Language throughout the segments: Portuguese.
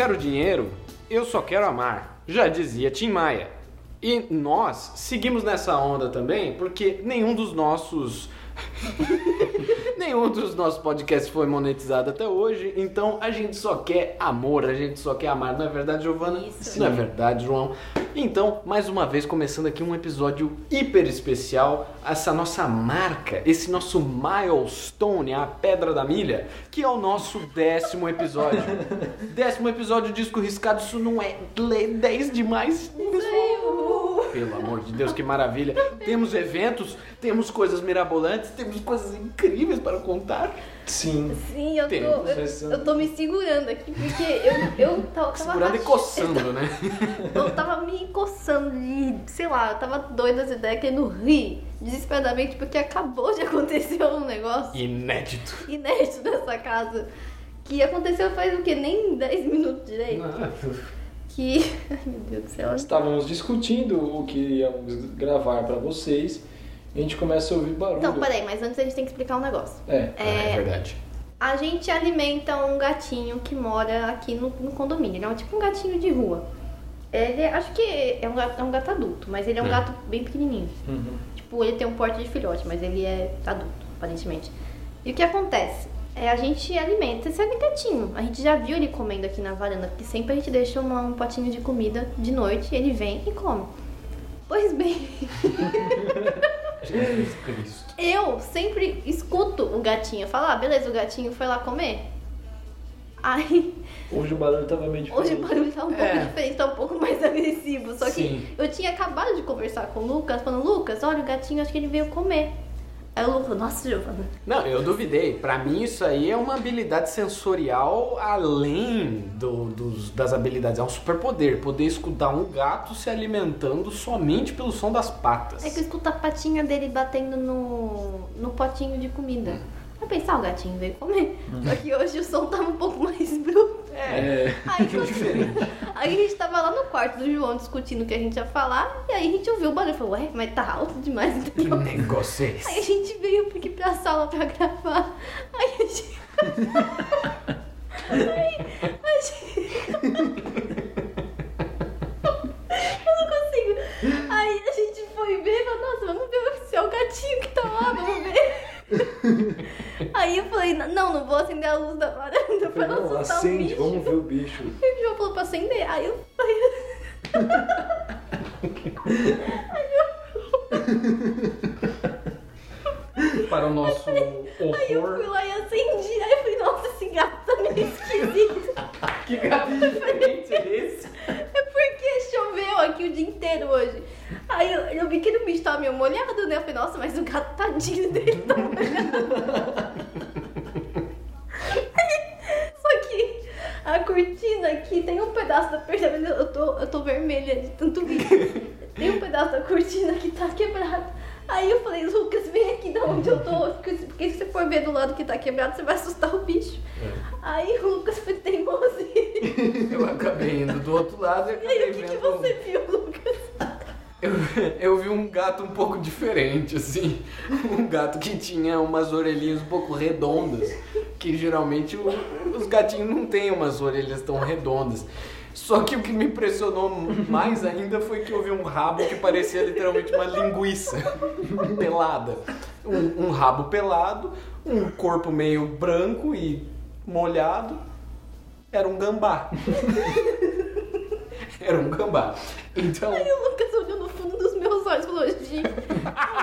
quero dinheiro, eu só quero amar, já dizia Tim Maia. E nós seguimos nessa onda também, porque nenhum dos nossos Nenhum dos nossos podcasts foi monetizado até hoje, então a gente só quer amor, a gente só quer amar, não é verdade, Giovana? Isso. Não é verdade, João? Então, mais uma vez, começando aqui um episódio hiper especial, essa nossa marca, esse nosso milestone, a pedra da milha, que é o nosso décimo episódio. décimo episódio disco riscado, isso não é 10 demais, pessoal? Pelo amor de Deus, que maravilha. Temos eventos, temos coisas mirabolantes, temos coisas incríveis para contar. Sim. Sim, eu tô, eu, eu tô me segurando aqui, porque eu, eu tava, Segurando e coçando, né? Eu tava me coçando de, sei lá, eu tava doida das ideias, querendo rir desesperadamente, porque acabou de acontecer um negócio Inédito. inédito nessa casa. Que aconteceu faz o quê? Nem 10 minutos direito. Que. Ai meu Deus do céu. Estávamos discutindo o que íamos gravar pra vocês. E a gente começa a ouvir barulho. Então, peraí, mas antes a gente tem que explicar um negócio. É. Ah, é verdade. A gente alimenta um gatinho que mora aqui no, no condomínio. Ele é tipo um gatinho de rua. Ele, é- acho que é um, gato, é um gato adulto, mas ele é um É. gato bem pequenininho. Uhum. Tipo, ele tem um porte de filhote, mas ele é adulto, aparentemente. E o que acontece? É, a gente alimenta esse gatinho. A gente já viu ele comendo aqui na varanda, porque sempre a gente deixa uma- um potinho de comida de noite, ele vem e come. Pois bem, Jesus Cristo. eu sempre escuto o gatinho falar, ah, beleza, o gatinho foi lá comer. Aí, Hoje o barulho tava meio diferente. hoje o barulho tá um pouco É. diferente, tá um pouco mais agressivo. Só que Sim. eu tinha acabado de conversar com o Lucas, falando, Lucas, olha, o gatinho acho que ele veio comer. Aí o Lucas, nossa, Giovana, Não, eu duvidei. Pra mim, isso aí é uma habilidade sensorial além do- dos- das habilidades. É um superpoder. Poder escutar um gato se alimentando somente pelo som das patas. É que eu escuto a patinha dele batendo no, no potinho de comida. Pra pensar, o gatinho veio comer. Só que hoje o som tava um pouco mais bruto. É. Aí, quando- aí a gente tava lá no quarto do João discutindo o que a gente ia falar. E aí a gente ouviu o barulho e falou, ué, mas tá alto demais. Que Então. negócio é Aí a esse? gente veio aqui pra sala pra gravar. Aí a gente. Aí a gente. Eu não consigo. Aí a gente foi ver e falou, nossa, vamos ver se é o gatinho que tá lá, vamos ver. Aí eu falei, não, não vou acender a luz da varanda pra não Não, o acende, vamos ver o bicho. Aí o João falou pra acender. Aí eu falei. Para o nosso Aí eu fui horror. lá e acendi. Aí eu falei, nossa, esse gato tá meio esquisito. Que gato diferente é esse? É porque choveu aqui o dia inteiro hoje. Aí eu, eu vi que o bicho tava meio molhado, né? Eu falei, nossa, mas o gato tadinho dele tá molhado. Só que a cortina aqui tem um pedaço da perna, eu tô, eu tô vermelha de tanto rir. Tem um pedaço da cortina que tá quebrado. Aí eu falei, Lucas, vem aqui da onde eu tô. Porque, se você for ver do lado que tá quebrado, você vai assustar o bicho. Aí o Lucas foi teimoso. E Eu acabei indo do outro lado e acabei aí, o que, que você viu, Lucas? Eu, eu vi um gato um pouco diferente, assim. Um gato que tinha umas orelhinhas um pouco redondas. Que geralmente o- os gatinhos não têm umas orelhas tão redondas. Só que o que me impressionou mais ainda foi que eu vi um rabo que parecia literalmente uma linguiça pelada. Um, um rabo pelado, um corpo meio branco e molhado. Era um gambá. Era um gambá. Então. Aí o Lucas olhou no fundo dos meus olhos e falou, gente,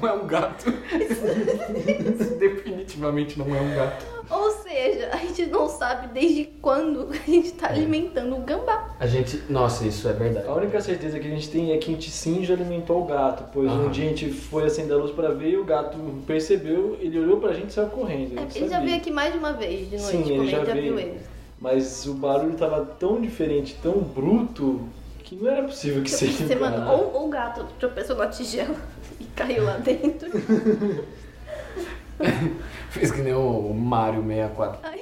não é um gato. Isso definitivamente não é um gato. Ou seja, a gente não sabe desde quando a gente tá alimentando o gambá. A gente. Nossa, isso é verdade. A única certeza que a gente tem é que a gente sim já alimentou o gato, pois Aham. um dia a gente foi acender a luz pra ver e o gato percebeu, ele olhou pra gente e saiu correndo. É, gente ele já veio aqui mais de uma vez de noite Sim, ele já já, veio. viu ele. Mas o barulho tava tão diferente, tão bruto, que não era possível que Eu seja. mano, enganado. ou o gato tropeçou na tigela e caiu lá dentro. Fez que nem o Mario 64. Aí,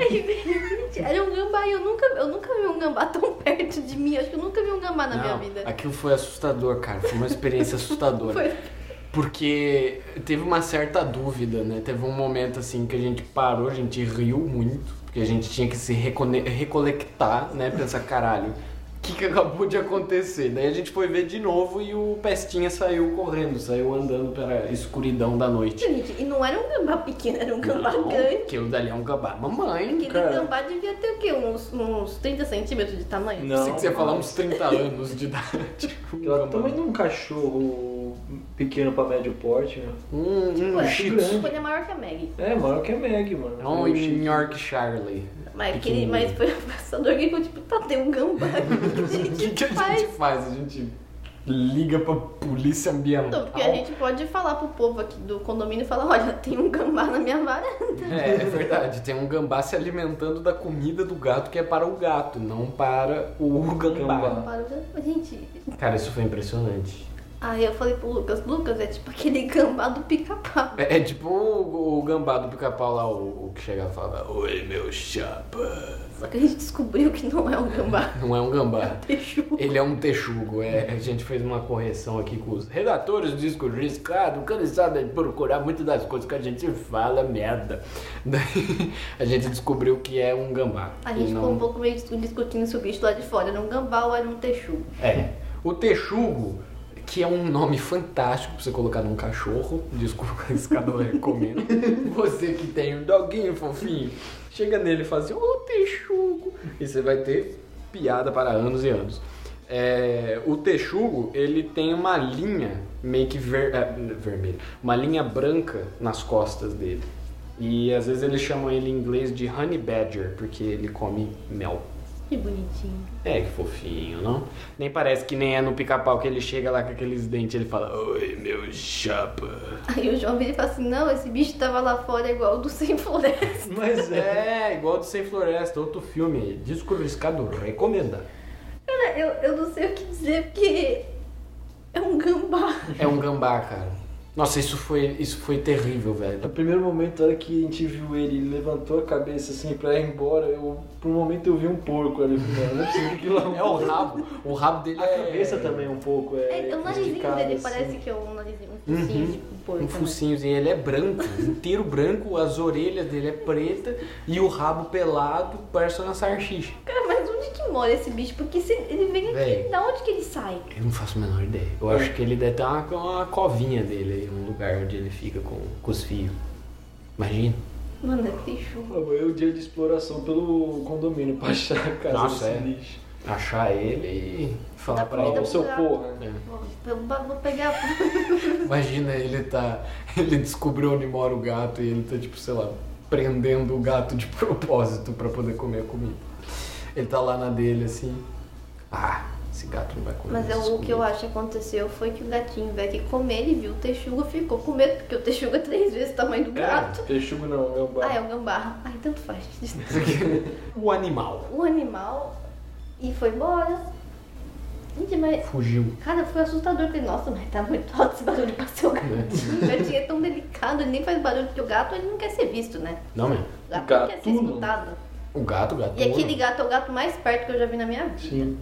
aí veio, era um gambá e eu nunca, eu nunca vi um gambá tão perto de mim. Acho que eu nunca vi um gambá na minha Não, vida. aquilo foi assustador, cara. Foi uma experiência assustadora. Foi. Porque teve uma certa dúvida, né? Teve um momento assim que a gente parou, a gente riu muito. Porque a gente tinha que se recone- recolectar, né? Pensar, caralho, que, que acabou de acontecer? Daí a gente foi ver de novo e o Pestinha saiu correndo, saiu andando pela escuridão da noite. Gente, e não era um gambá pequeno, era um gambá Não, grande. aquilo dali é um gambá. Mamãe, Aquele cara. gambá devia ter o quê? Uns, uns 30 centímetros de tamanho? Não. pensei que você ia falar uns 30 anos de idade. Um Ela gambá. também não é um cachorro pequeno pra médio porte, né? Um, um Ué, shih tzu. Tipo, ele é maior que a Meg. É, maior que a Meg, mano. É um o Shih Tzu. Mas, aquele, Pequenininho. mas foi o passador que ficou tipo, tá, tem um gambá aqui. O que a O gente que, que a faz? gente faz? A gente liga pra polícia ambiental. Então, porque a gente pode falar pro povo aqui do condomínio e falar, olha, tem um gambá na minha varanda. É, é verdade, tem um gambá se alimentando da comida do gato que é para o gato, não para o gambá. Gambá. Para o gambá. Gente, Cara, isso foi impressionante. Aí eu falei pro Lucas, Lucas, é tipo aquele gambá do pica-pau. É, é tipo o, o gambá do pica-pau lá, o, o que chega e fala: Oi, meu chapa. Só que a gente descobriu que não é um gambá. Não é um gambá. Texugo. Ele é um texugo. É, a gente fez uma correção aqui com os redatores do disco riscado, cansado de procurar muito das coisas que a gente fala, merda. Daí a gente descobriu que é um gambá. A gente não- ficou um pouco meio discutindo se o bicho lá de fora era um gambá ou era um texugo. É. O texugo, que é um nome fantástico pra você colocar num cachorro, desculpa, esse cara eu recomendo. Você que tem um doguinho fofinho, chega nele e fala assim, ô texugo, e você vai ter piada para anos e anos. É, o texugo, ele tem uma linha meio que ver, é, vermelha, uma linha branca nas costas dele. E às vezes eles chamam ele em inglês de honey badger, porque ele come mel. Que bonitinho. É, que fofinho, não? Nem parece que nem é no pica-pau que ele chega lá com aqueles dentes ele fala, oi, meu chapa. Aí o João vira e fala assim, não, esse bicho tava lá fora igual o do Sem Floresta. Mas é. Igual do Sem Floresta, outro filme aí. Disco riscado, recomenda. Cara, eu, eu não sei o que dizer, porque é um gambá. É um gambá, cara. Nossa, isso foi, isso foi terrível, No velho. primeiro momento, a hora que a gente viu ele, ele levantou a cabeça assim pra ir embora, eu, por um momento eu vi um porco ali. Não é possível que aquilo é um É o rabo. O rabo dele A é... cabeça também um pouco é. É, o narizinho dele assim. parece que é um narizinho, um focinho Uhum. de porco. Um né? focinhozinho, ele é branco, inteiro branco, as orelhas dele é preta e o rabo pelado parece uma salsicha. Cara, mora esse bicho? Porque se ele vem aqui, da onde que ele sai? Eu não faço a menor ideia. Eu acho que ele deve ter uma, uma covinha dele aí, um lugar onde ele fica com, com os fios. Imagina. Mano, é texugo. Amanhã é o dia de exploração pelo condomínio pra achar a casa Nossa, desse é. lixo. Achar ele e falar Dá pra ele. O seu porra. É. Vou pegar. Imagina ele tá. Ele descobriu onde mora o gato e ele tá, tipo, sei lá, prendendo o gato de propósito pra poder comer a comida. Ele tá lá na dele assim. Ah, esse gato não vai comer. Mas é o que eu comidas." acho que aconteceu foi que o gatinho veio aqui comer, ele viu o texugo, ficou com medo, porque o texugo é três vezes o tamanho do gato. Texugo não, é o Ah, bar. é o gambá. Ai, tanto faz. O animal O animal e foi embora. Gente, mas. fugiu. Cara, foi assustador. Falei, nossa, mas tá muito alto esse barulho pra ser o gatinho. O gatinho é tão delicado, ele nem faz barulho, porque o gato ele não quer ser visto, né? Não mesmo. O gato, Gato não quer ser não. O gato, o gato. E aquele gato é o gato mais esperto que eu já vi na minha vida. Sim.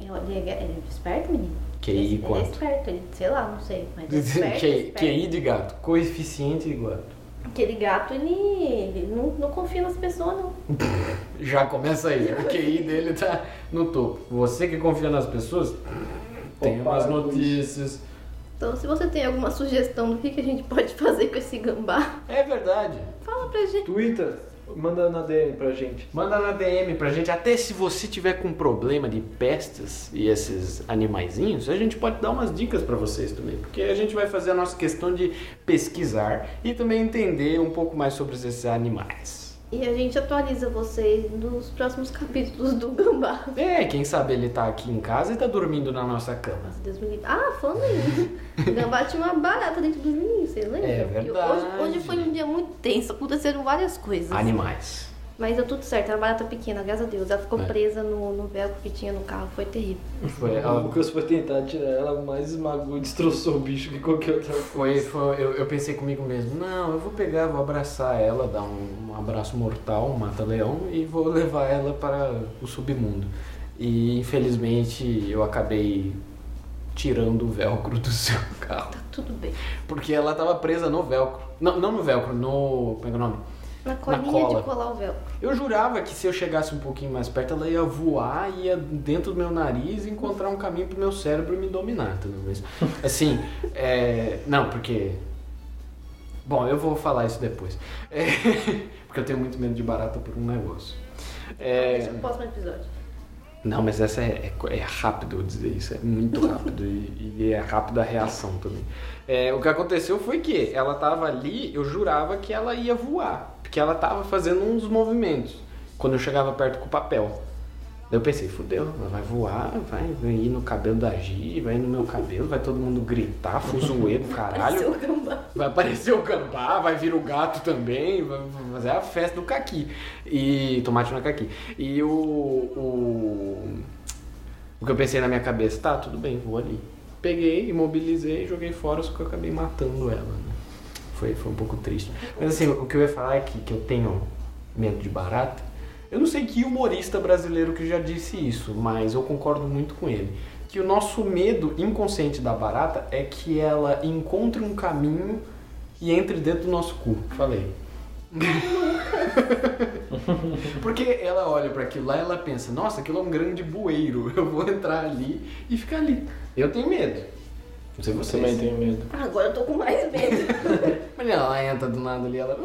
Ele é, ele é esperto, menino? QI ele, quanto? Ele é esperto, ele, sei lá, não sei. Mas é esperto, é QI, esperto. QI de gato. Coeficiente de gato. Aquele gato, ele, ele não, não confia nas pessoas, não. Já começa aí. O QI dele tá no topo. Você que confia nas pessoas, tem Opa, umas notícias. Então, se você tem alguma sugestão do que, que a gente pode fazer com esse gambá, É verdade. fala pra gente. Twitter, manda na DM pra gente. Manda na DM pra gente. Até se você tiver com problema de pestes e esses animaizinhos, a gente pode dar umas dicas pra vocês também. Porque a gente vai fazer a nossa questão de pesquisar e também entender um pouco mais sobre esses animais. E a gente atualiza vocês nos próximos capítulos do gambá. É, quem sabe ele tá aqui em casa e tá dormindo na nossa cama. Deus me livre. Ah, falando aí. O gambá tinha uma barata dentro dos meninos, vocês lembram? É verdade. Hoje, hoje foi um dia muito tenso, aconteceram várias coisas. Animais. Mas deu tudo certo, era uma barata pequena, graças a Deus. Ela ficou É. presa no, no velcro que tinha no carro, foi terrível. Foi, O a- Lucas foi tentar tirar ela, mas esmagou e destroçou o bicho que qualquer outra coisa. Foi, foi eu, eu pensei comigo mesmo, não, eu vou pegar, vou abraçar ela, dar um, um abraço mortal, um mata-leão e vou levar ela para o submundo. E infelizmente eu acabei tirando o velcro do seu carro. Tá tudo bem. Porque ela tava presa no velcro. Não, não no velcro, no. Como é que é o nome? Na colinha cola. de colar o véu. Eu jurava que se eu chegasse um pouquinho mais perto, ela ia voar, ia dentro do meu nariz e encontrar um caminho pro meu cérebro me dominar, entendeu? Mas, assim, é... não, porque... Bom, eu vou falar isso depois. É, Porque eu tenho muito medo de barata por um negócio. É... Deixa pro próximo episódio. Não, mas essa é, é, é rápido dizer isso, é muito rápido e, e é rápida a reação também. É, o que aconteceu foi que ela tava ali, eu jurava que ela ia voar, porque ela tava fazendo uns movimentos quando eu chegava perto com o papel. Eu pensei, fudeu, vai voar, vai, vai ir no cabelo da Gi, vai ir no meu cabelo, vai todo mundo gritar, fuzuedo, caralho. Pareceu o gambá. Vai aparecer o gambá, vai vir o gato também, vai vai fazer a festa do caqui. E tomate no caqui. E o, o. O que eu pensei na minha cabeça, tá, tudo bem, vou ali. Peguei, imobilizei, joguei fora, só que eu acabei matando ela. Né? Foi, foi um pouco triste. Mas assim, o que eu ia falar é que, que eu tenho medo de barata. Eu não sei que humorista brasileiro que já disse isso, mas eu concordo muito com ele. Que o nosso medo inconsciente da barata é que ela encontre um caminho e entre dentro do nosso cu. Falei. Porque ela olha para aquilo lá e ela pensa, nossa, aquilo é um grande bueiro, eu vou entrar ali e ficar ali. Eu tenho medo. Não sei Eu vocês. também tenho medo. Agora eu tô com mais medo. Mas ela entra do nada ali, ela.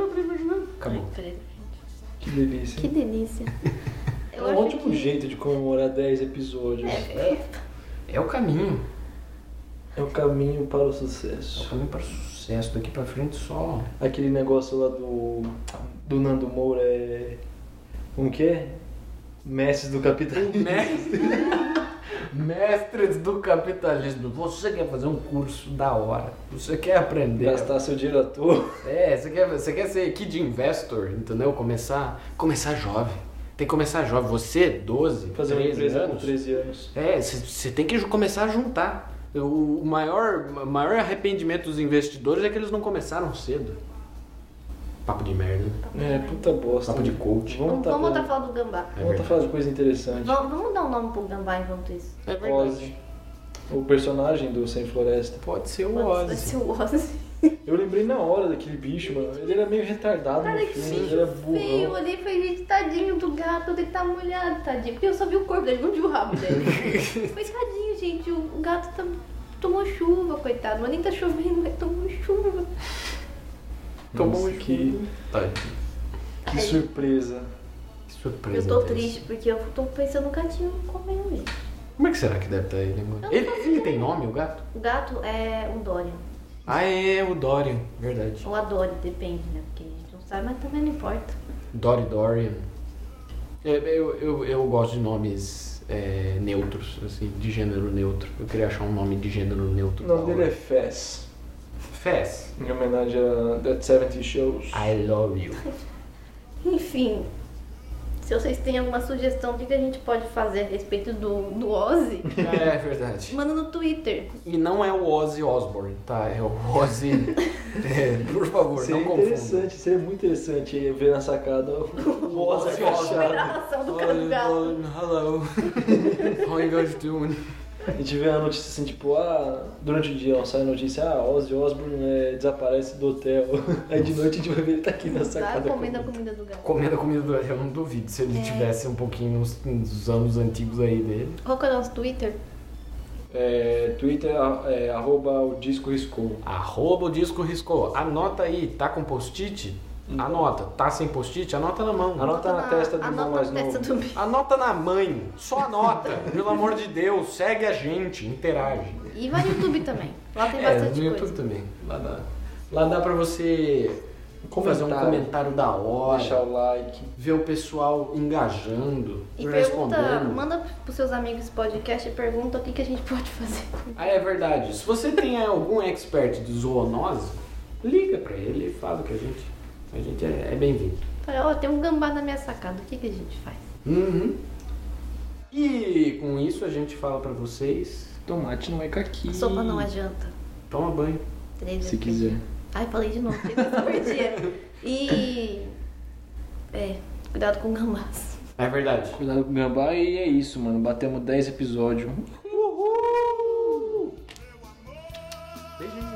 Acabou. Ai. Que delícia. Que delícia. É Eu um acho ótimo que... jeito de comemorar 10 episódios. É, É o caminho. É o caminho para o É o sucesso. caminho para o sucesso. Daqui pra frente só. Aquele negócio lá do, do Nando Moura é. Como que é? Mestres do capitalismo. Mestre... Mestres do capitalismo. Você quer fazer um curso da hora. Você quer aprender. Gastar seu dinheiro à toa. É, você quer, você quer ser kid investor, entendeu? Começar, começar jovem. Tem que começar jovem. Você, 12, Fazer uma 13 empresa com anos. 13 anos. É, você- tem que começar a juntar. O maior, o maior arrependimento dos investidores é que eles não começaram cedo. Papo de merda. É, puta bosta. Papo de coach. Vamos Vamos, tá vamos voltar a falar do gambá. É vamos tá falando de coisa interessante. Vamos, vamos dar um nome pro gambá enquanto isso. É verdade. Ozzy. O personagem do Sem Floresta. Pode ser o Pode Ozzy. ser o Ozzy. Eu lembrei na hora daquele bicho, mano. Ele era meio retardado Cara, no que filme, ele era feio. burrão. ali foi gente, tadinho do gato, ele tá molhado, tadinho. Porque eu só vi o corpo dele, não vi o rabo dele. Mas tadinho, gente, o o gato tá- tomou chuva, coitado. Mas nem tá chovendo, mas tomou chuva. Tomou Nossa, um que, Tadinho. que surpresa. Que surpresa. Eu tô triste porque eu tô pensando no gatinho comendo ele. Como é que será que deve estar ele, mano? Ele, ele tem nome, o gato? O gato é um Dorian. Ah, é o Dorian. Verdade. Ou a Dory, depende, né? Porque a gente não sabe, mas também não importa. Dory Dorian. É, Eu, eu, eu gosto de nomes é, neutros, assim, de gênero neutro. Eu queria achar um nome de gênero neutro. O nome dele é hora. Fess, Fess. em homenagem a That 70 Shows. I love you. Enfim, se vocês têm alguma sugestão do que a gente pode fazer a respeito do, do Ozzy, É verdade. manda no Twitter. E não é o Ozzy Osbourne, tá? É o Ozzy. É, por favor, Seria não confunda. interessante, seria muito interessante ver na sacada o Ozzy. Osbourne, hello. How you guys doing? A gente vê a notícia assim, tipo, ah, durante o dia ó, sai a notícia, ah, Ozzy Osbourne é, desaparece do hotel. Aí de noite a gente vai ver ele tá aqui na sacada. comendo a comida do gato. Comendo a comida do eu não duvido se ele É. tivesse um pouquinho nos, nos anos antigos aí dele. Qual que é o nosso Twitter? É, Twitter, é, arroba o disco riscou. Arroba o disco riscou. Anota aí, tá com post-it? Anota. Tá sem post-it? Anota na mão. Anota na testa do irmão anota mais na testa novo. do. Anota na mãe. Só anota. Pelo amor de Deus. Segue a gente. Interage. E vai no YouTube também. Lá tem É, bastante no YouTube coisa. também. Lá dá. Lá dá pra você fazer um Comentário. da hora. Deixar o like. Ver o pessoal engajando. E pergunta, respondendo. manda pros seus amigos esse podcast e pergunta o que, que a gente pode fazer. Ah, é verdade. Se você tem algum expert de zoonose, liga pra ele e fala que a gente, a gente é, é bem-vindo. Ó, tem um gambá na minha sacada, o que, que a gente faz? Uhum. E com isso a gente fala pra vocês, Tomate não é caqui. Sopa não é janta. toma banho. Três Se quiser. dia. Ai, falei de novo, três vezes por dia. E. É, cuidado com gambás. É verdade. Cuidado com o gambá e é isso, mano. Batemos 10 episódios. Uhul! Beijinho.